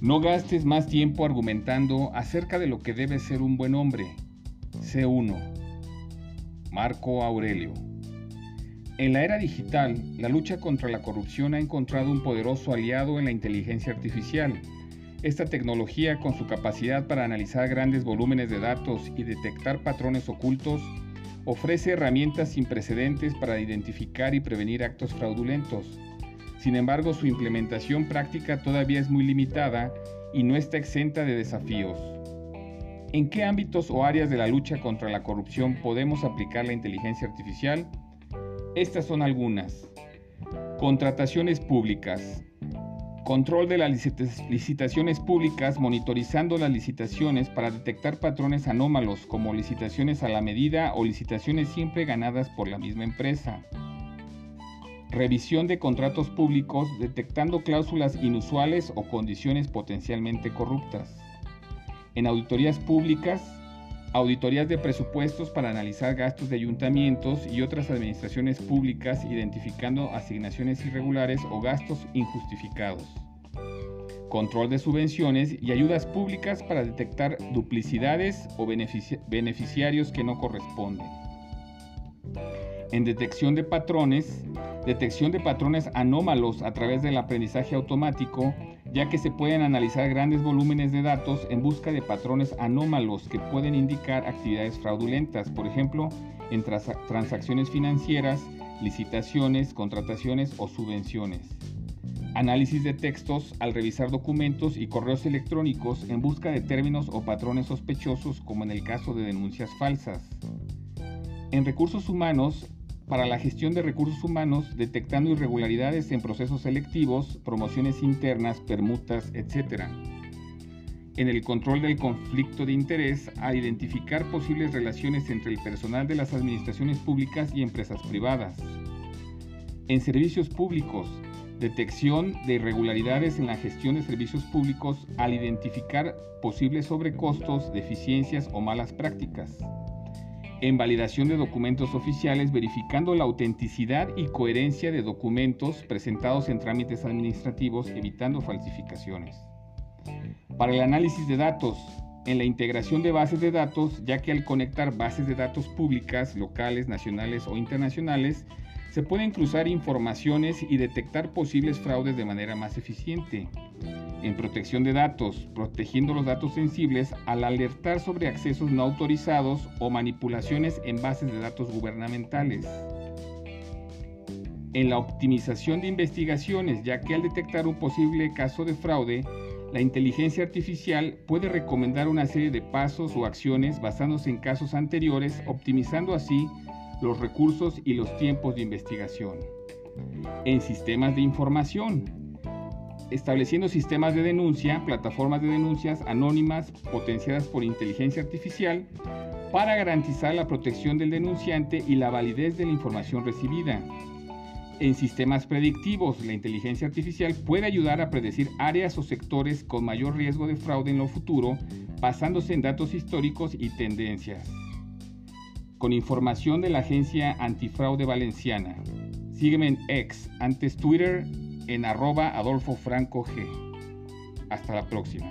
No gastes más tiempo argumentando acerca de lo que debe ser un buen hombre. C1. Marco Aurelio. En la era digital, la lucha contra la corrupción ha encontrado un poderoso aliado en la inteligencia artificial. Esta tecnología, con su capacidad para analizar grandes volúmenes de datos y detectar patrones ocultos, ofrece herramientas sin precedentes para identificar y prevenir actos fraudulentos. Sin embargo, su implementación práctica todavía es muy limitada y no está exenta de desafíos. ¿En qué ámbitos o áreas de la lucha contra la corrupción podemos aplicar la inteligencia artificial? Estas son algunas. Contrataciones públicas. Control de las licitaciones públicas monitorizando las licitaciones para detectar patrones anómalos como licitaciones a la medida o licitaciones siempre ganadas por la misma empresa Revisión de contratos públicos detectando cláusulas inusuales o condiciones potencialmente corruptas. En auditorías públicas, auditorías de presupuestos para analizar gastos de ayuntamientos y otras administraciones públicas identificando asignaciones irregulares o gastos injustificados. Control de subvenciones y ayudas públicas para detectar duplicidades o beneficiarios que no corresponden. En detección de patrones, detección de patrones anómalos a través del aprendizaje automático, ya que se pueden analizar grandes volúmenes de datos en busca de patrones anómalos que pueden indicar actividades fraudulentas, por ejemplo, en transacciones financieras, licitaciones, contrataciones o subvenciones. Análisis de textos al revisar documentos y correos electrónicos en busca de términos o patrones sospechosos como en el caso de denuncias falsas. En recursos humanos, para la gestión de recursos humanos, detectando irregularidades en procesos selectivos, promociones internas, permutas, etc. En el control del conflicto de interés, a identificar posibles relaciones entre el personal de las administraciones públicas y empresas privadas. En servicios públicos, detección de irregularidades en la gestión de servicios públicos al identificar posibles sobrecostos, deficiencias o malas prácticas en validación de documentos oficiales verificando la autenticidad y coherencia de documentos presentados en trámites administrativos evitando falsificaciones. Para el análisis de datos, en la integración de bases de datos, ya que al conectar bases de datos públicas, locales, nacionales o internacionales, se pueden cruzar informaciones y detectar posibles fraudes de manera más eficiente en protección de datos, protegiendo los datos sensibles al alertar sobre accesos no autorizados o manipulaciones en bases de datos gubernamentales. En la optimización de investigaciones, ya que al detectar un posible caso de fraude, la inteligencia artificial puede recomendar una serie de pasos o acciones basándose en casos anteriores, optimizando así los recursos y los tiempos de investigación. En sistemas de información, estableciendo sistemas de denuncia, plataformas de denuncias anónimas potenciadas por inteligencia artificial para garantizar la protección del denunciante y la validez de la información recibida. En sistemas predictivos, la inteligencia artificial puede ayudar a predecir áreas o sectores con mayor riesgo de fraude en lo futuro, basándose en datos históricos y tendencias. Con información de la agencia antifraude valenciana. Sígueme en X, antes Twitter, en arroba Adolfo Franco G. Hasta la próxima.